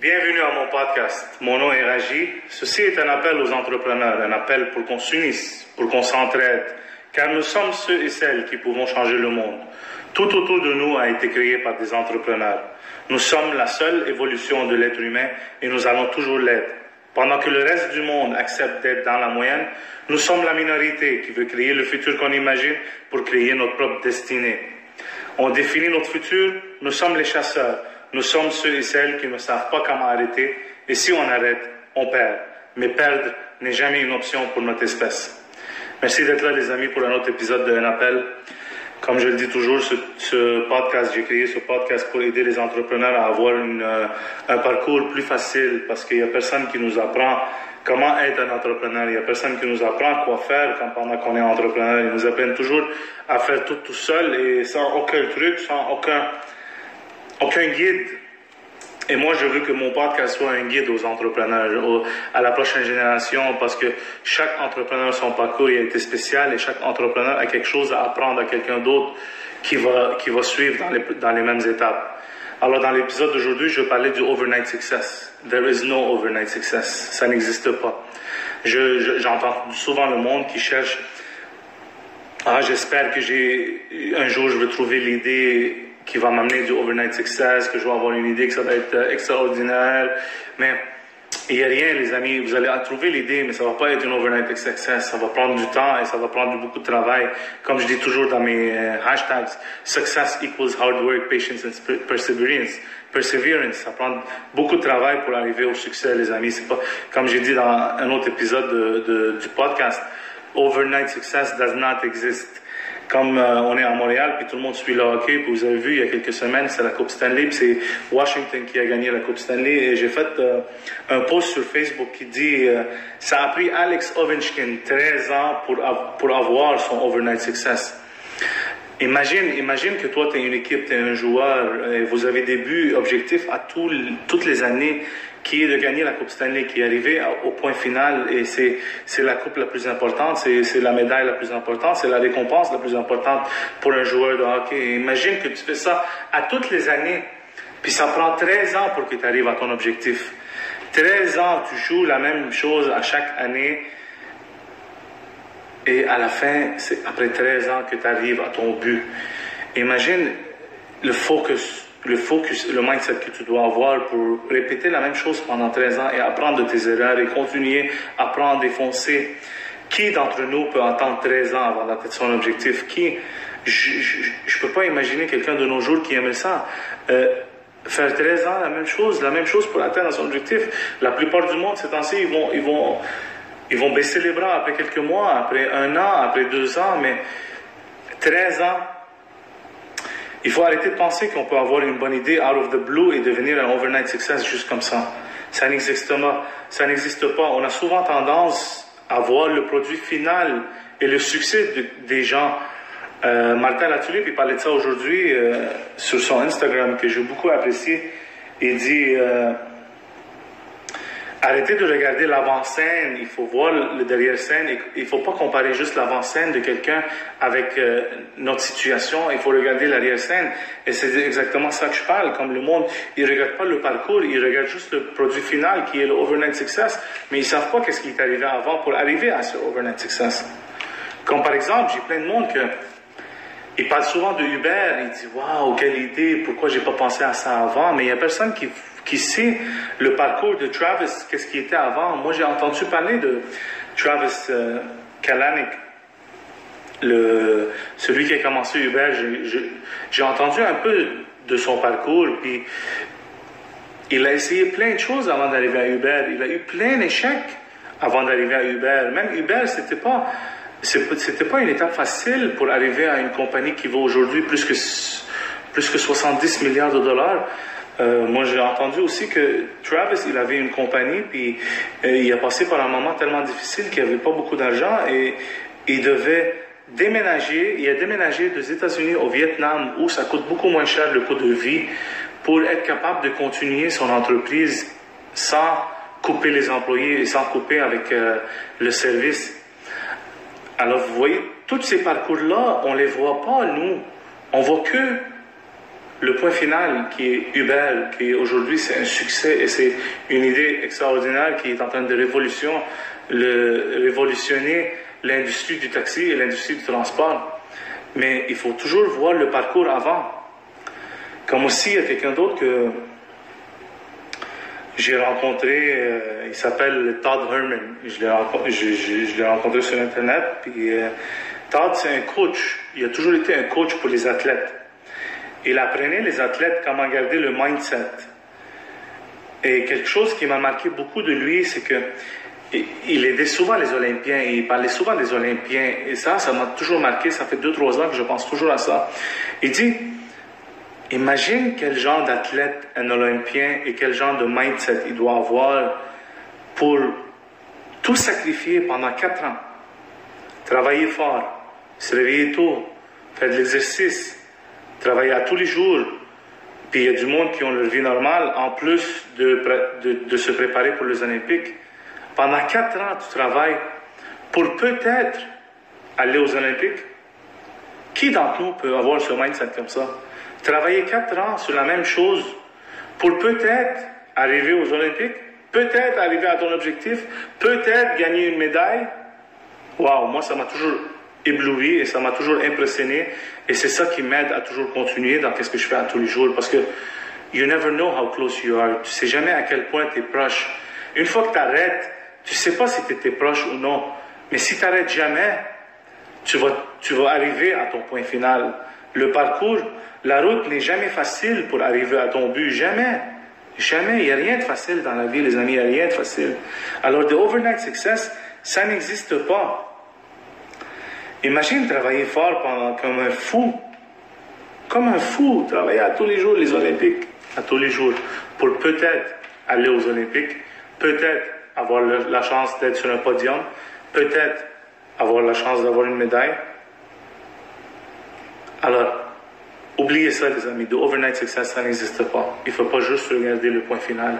Bienvenue à mon podcast. Mon nom est Raji. Ceci est un appel aux entrepreneurs, un appel pour qu'on s'unisse, pour qu'on s'entraide, car nous sommes ceux et celles qui pouvons changer le monde. Tout autour de nous a été créé par des entrepreneurs. Nous sommes la seule évolution de l'être humain et nous allons toujours l'être. Pendant que le reste du monde accepte d'être dans la moyenne, nous sommes la minorité qui veut créer le futur qu'on imagine pour créer notre propre destinée. On définit notre futur, nous sommes les chasseurs. Nous sommes ceux et celles qui ne savent pas comment arrêter, et si on arrête, on perd. Mais perdre n'est jamais une option pour notre espèce. Merci d'être là, les amis, pour un autre épisode d'un appel. Comme je le dis toujours, ce, podcast, j'ai créé ce podcast pour aider les entrepreneurs à avoir euh, un parcours plus facile parce qu'il n'y a personne qui nous apprend comment être un entrepreneur. Il n'y a personne qui nous apprend quoi faire quand, pendant qu'on est entrepreneur. Ils nous apprennent toujours à faire tout tout seul et sans aucun truc, sans aucun aucun guide. Et moi, je veux que mon podcast soit un guide aux entrepreneurs, à la prochaine génération, parce que chaque entrepreneur, son parcours il a été spécial et chaque entrepreneur a quelque chose à apprendre à quelqu'un d'autre qui va, qui va suivre dans les, dans les mêmes étapes. Alors, dans l'épisode d'aujourd'hui, je parler du overnight success. There is no overnight success. Ça n'existe pas. Je, j'entends souvent le monde qui cherche, ah, j'espère que j'ai, un jour, je vais trouver l'idée qui va m'amener du overnight success, que je vais avoir une idée que ça va être euh, extraordinaire. Mais il n'y a rien, les amis. Vous allez trouver l'idée, mais ça va pas être une overnight success. Ça va prendre du temps et ça va prendre beaucoup de travail. Comme je dis toujours dans mes euh, hashtags, success equals hard work, patience and perseverance. Perseverance, ça prend beaucoup de travail pour arriver au succès, les amis. C'est pas, comme j'ai dit dans un autre épisode de, du podcast, overnight success does not exist comme euh, on est à Montréal, puis tout le monde suit le hockey, puis vous avez vu il y a quelques semaines, c'est la Coupe Stanley, puis c'est Washington qui a gagné la Coupe Stanley, et j'ai fait euh, un post sur Facebook qui dit euh, ça a pris Alex Ovechkin 13 ans pour, pour avoir son overnight success. Imagine, imagine que toi, tu es une équipe, tu es un joueur, et vous avez des buts objectifs à tout, toutes les années qui est de gagner la Coupe Stanley, qui est arrivé au point final et c'est, la coupe la plus importante, c'est la médaille la plus importante, c'est la récompense la plus importante pour un joueur de hockey. Imagine que tu fais ça à toutes les années, puis ça prend 13 ans pour que tu arrives à ton objectif. 13 ans, tu joues la même chose à chaque année. Et à la fin, c'est après 13 ans que tu arrives à ton but. Imagine le focus le focus, le mindset que tu dois avoir pour répéter la même chose pendant 13 ans et apprendre de tes erreurs et continuer à apprendre et foncer. Qui d'entre nous peut attendre 13 ans avant d'atteindre son objectif? Qui? Je ne peux pas imaginer quelqu'un de nos jours qui aimerait ça. Euh, faire 13 ans, la même chose, la même chose pour atteindre son objectif. La plupart du monde, ces temps-ci, ils vont, ils, vont, ils vont baisser les bras après quelques mois, après un an, après deux ans, mais 13 ans, il faut arrêter de penser qu'on peut avoir une bonne idée out of the blue et devenir un overnight success juste comme ça. Ça n'existe pas. Ça n'existe pas. On a souvent tendance à voir le produit final et le succès des gens. Euh, Martin Latulippe, il parlait de ça aujourd'hui euh, sur son Instagram que j'ai beaucoup apprécié. Il dit euh, Arrêtez de regarder l'avant-scène, il faut voir le derrière-scène. Il faut pas comparer juste l'avant-scène de quelqu'un avec euh, notre situation, il faut regarder l'arrière-scène. Et c'est exactement ça que je parle. Comme le monde, il ne regarde pas le parcours, il regarde juste le produit final qui est le overnight success, mais ils savent pas qu'est-ce qui est arrivé avant pour arriver à ce overnight success. Comme par exemple, j'ai plein de monde que il parle souvent de Uber, il dit Waouh, quelle idée, pourquoi j'ai pas pensé à ça avant? Mais il n'y a personne qui qui sait le parcours de Travis, qu'est-ce qui était avant. Moi, j'ai entendu parler de Travis euh, Kalanick, le, celui qui a commencé Uber. J'ai entendu un peu de son parcours, puis il a essayé plein de choses avant d'arriver à Uber. Il a eu plein d'échecs avant d'arriver à Uber. Même Uber, c'était pas c'était pas une étape facile pour arriver à une compagnie qui vaut aujourd'hui plus que plus que 70 milliards de dollars. Euh, moi, j'ai entendu aussi que Travis, il avait une compagnie, puis euh, il a passé par un moment tellement difficile qu'il n'avait pas beaucoup d'argent et il devait déménager. Il a déménagé des États-Unis au Vietnam où ça coûte beaucoup moins cher le coût de vie pour être capable de continuer son entreprise sans couper les employés et sans couper avec euh, le service. Alors, vous voyez, tous ces parcours-là, on ne les voit pas, nous. On voit que le point final qui est Uber, qui aujourd'hui c'est un succès et c'est une idée extraordinaire qui est en train de révolutionner l'industrie du taxi et l'industrie du transport. Mais il faut toujours voir le parcours avant. Comme aussi, il y a quelqu'un d'autre que j'ai rencontré, euh, il s'appelle Todd Herman. Je l'ai rencontré, sur Internet. Puis, euh, Todd, c'est un coach. Il a toujours été un coach pour les athlètes. Il apprenait les athlètes comment garder le mindset. Et quelque chose qui m'a marqué beaucoup de lui, c'est que il aidait souvent les Olympiens il parlait souvent des Olympiens. Et ça, ça m'a toujours marqué. Ça fait deux, trois ans que je pense toujours à ça. Il dit, imagine quel genre d'athlète un Olympien et quel genre de mindset il doit avoir pour tout sacrifier pendant quatre ans. Travailler fort, se réveiller tôt, faire de l'exercice, travailler à tous les jours. Puis il y a du monde qui ont leur vie normale, en plus de, de, se préparer pour les Olympiques. Pendant quatre ans, tu travailles pour peut-être aller aux Olympiques. Qui d'entre nous peut avoir ce mindset comme ça? Travailler quatre ans sur la même chose pour peut-être arriver aux Olympiques, peut-être arriver à ton objectif, peut-être gagner une médaille. Waouh, moi ça m'a toujours ébloui et ça m'a toujours impressionné. Et c'est ça qui m'aide à toujours continuer dans ce que je fais à tous les jours. Parce que you never know how close you are. Tu sais jamais à quel point tu es proche. Une fois que tu arrêtes, tu sais pas si tu étais proche ou non. Mais si tu n'arrêtes jamais, tu vas, tu vas arriver à ton point final. Le parcours, la route n'est jamais facile pour arriver à ton but. Jamais. Jamais. Il n'y a rien de facile dans la vie, les amis. Il n'y a rien de facile. Alors, the overnight success, ça n'existe pas. Imagine travailler fort pendant comme un fou. Comme un fou, travailler à tous les jours les Olympiques, à tous les jours, pour peut-être aller aux Olympiques, peut-être avoir la chance d'être sur un podium, peut-être avoir la chance d'avoir une médaille. Alors, oubliez ça, les amis. De overnight success, ça n'existe pas. Il ne faut pas juste regarder le point final.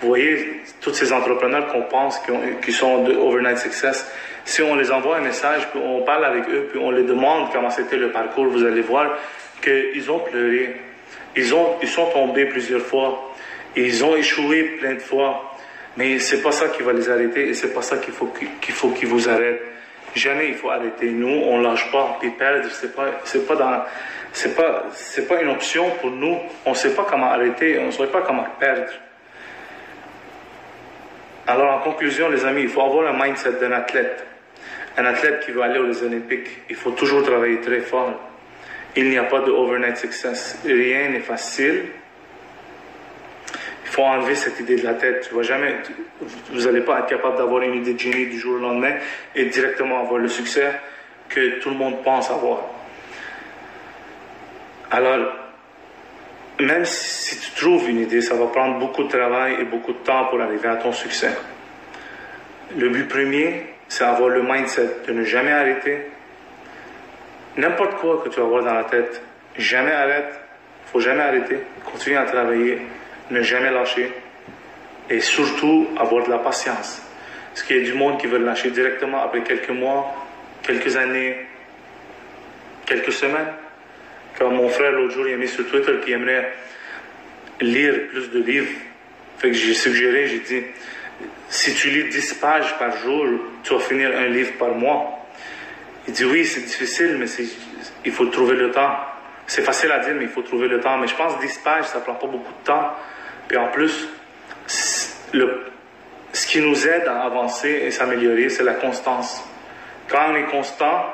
Vous voyez, tous ces entrepreneurs qu'on pense qui, sont de overnight success, si on les envoie un message, puis on parle avec eux, puis on les demande comment c'était le parcours, vous allez voir qu'ils ont pleuré. Ils, ont, ils sont tombés plusieurs fois. Ils ont échoué plein de fois. Mais c'est pas ça qui va les arrêter et c'est pas ça qu'il faut qu'il faut qu'ils vous arrêtent. Jamais il faut arrêter. Nous, on lâche pas. Puis perdre, c'est pas, pas pas, pas une option pour nous. On sait pas comment arrêter. On sait pas comment perdre. Alors, en conclusion, les amis, il faut avoir le mindset d'un athlète. Un athlète qui veut aller aux Olympiques, il faut toujours travailler très fort. Il n'y a pas de overnight success. Rien n'est facile. Faut enlever cette idée de la tête. Tu vas jamais, vous n'allez pas être capable d'avoir une idée de génie du jour au lendemain et directement avoir le succès que tout le monde pense avoir. Alors, même si tu trouves une idée, ça va prendre beaucoup de travail et beaucoup de temps pour arriver à ton succès. Le but premier, c'est avoir le mindset de ne jamais arrêter. N'importe quoi que tu vas avoir dans la tête, jamais arrête. Il faut jamais arrêter. Continue à travailler, ne jamais lâcher. Et surtout, avoir de la patience. Parce qu'il y a du monde qui veut lâcher directement après quelques mois, quelques années, quelques semaines. Comme mon frère l'autre jour, il a mis sur Twitter qu'il aimerait lire plus de livres. J'ai suggéré, j'ai dit, si tu lis 10 pages par jour, tu vas finir un livre par mois. Il dit oui, c'est difficile, mais il faut trouver le temps. C'est facile à dire, mais il faut trouver le temps. Mais je pense que 10 pages, ça prend pas beaucoup de temps. Puis en plus, ce qui nous aide à avancer et s'améliorer, c'est la constance. Quand on est constant,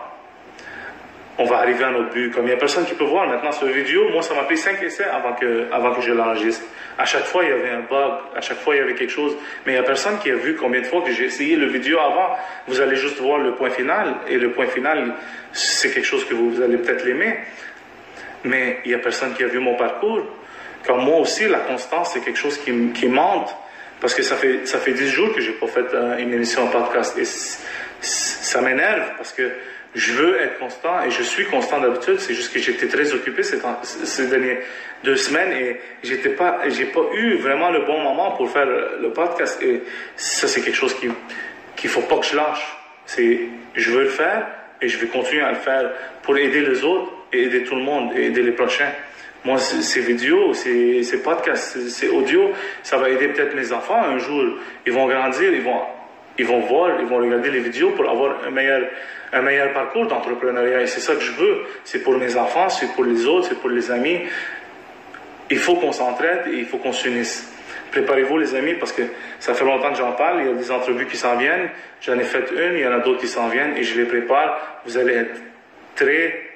on va arriver à notre but. Comme il n'y a personne qui peut voir maintenant cette vidéo, moi ça m'a pris 5 essais avant que, avant que je l'enregistre. À chaque fois, il y avait un bug, à chaque fois, il y avait quelque chose. Mais il n'y a personne qui a vu combien de fois que j'ai essayé le vidéo avant. Vous allez juste voir le point final. Et le point final, c'est quelque chose que vous, allez peut-être l'aimer. Mais il n'y a personne qui a vu mon parcours. Comme moi aussi, la constance, c'est quelque chose qui, qui monte. Parce que ça fait, ça fait 10 jours que j'ai pas fait euh, une émission en podcast. Et ça m'énerve parce que je veux être constant et je suis constant d'habitude. C'est juste que j'étais très occupé ces, dernières deux semaines et j'étais pas, pas eu vraiment le bon moment pour faire le podcast. Et ça, c'est quelque chose qui, qu'il faut pas que je lâche. Je veux le faire et je vais continuer à le faire pour aider les autres et aider tout le monde et aider les prochains. Moi, ces vidéos, ces, ces podcasts, ces audios, ça va aider peut-être mes enfants un jour. Ils vont grandir, ils vont, ils vont voir, ils vont regarder les vidéos pour avoir un meilleur, un meilleur parcours d'entrepreneuriat. Et c'est ça que je veux. C'est pour mes enfants, c'est pour les autres, c'est pour les amis. Il faut qu'on s'entraide et il faut qu'on s'unisse. Préparez-vous les amis parce que ça fait longtemps que j'en parle. Il y a des entrevues qui s'en viennent. J'en ai fait une, il y en a d'autres qui s'en viennent et je les prépare. Vous allez être très,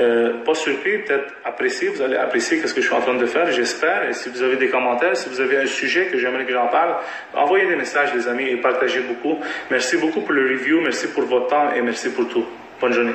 euh, pas surpris, peut-être apprécié. Vous allez apprécier ce que je suis en train de faire, j'espère. Et si vous avez des commentaires, si vous avez un sujet que j'aimerais que j'en parle, envoyez des messages les amis et partagez beaucoup. Merci beaucoup pour le review, merci pour votre temps et merci pour tout. Bonne journée.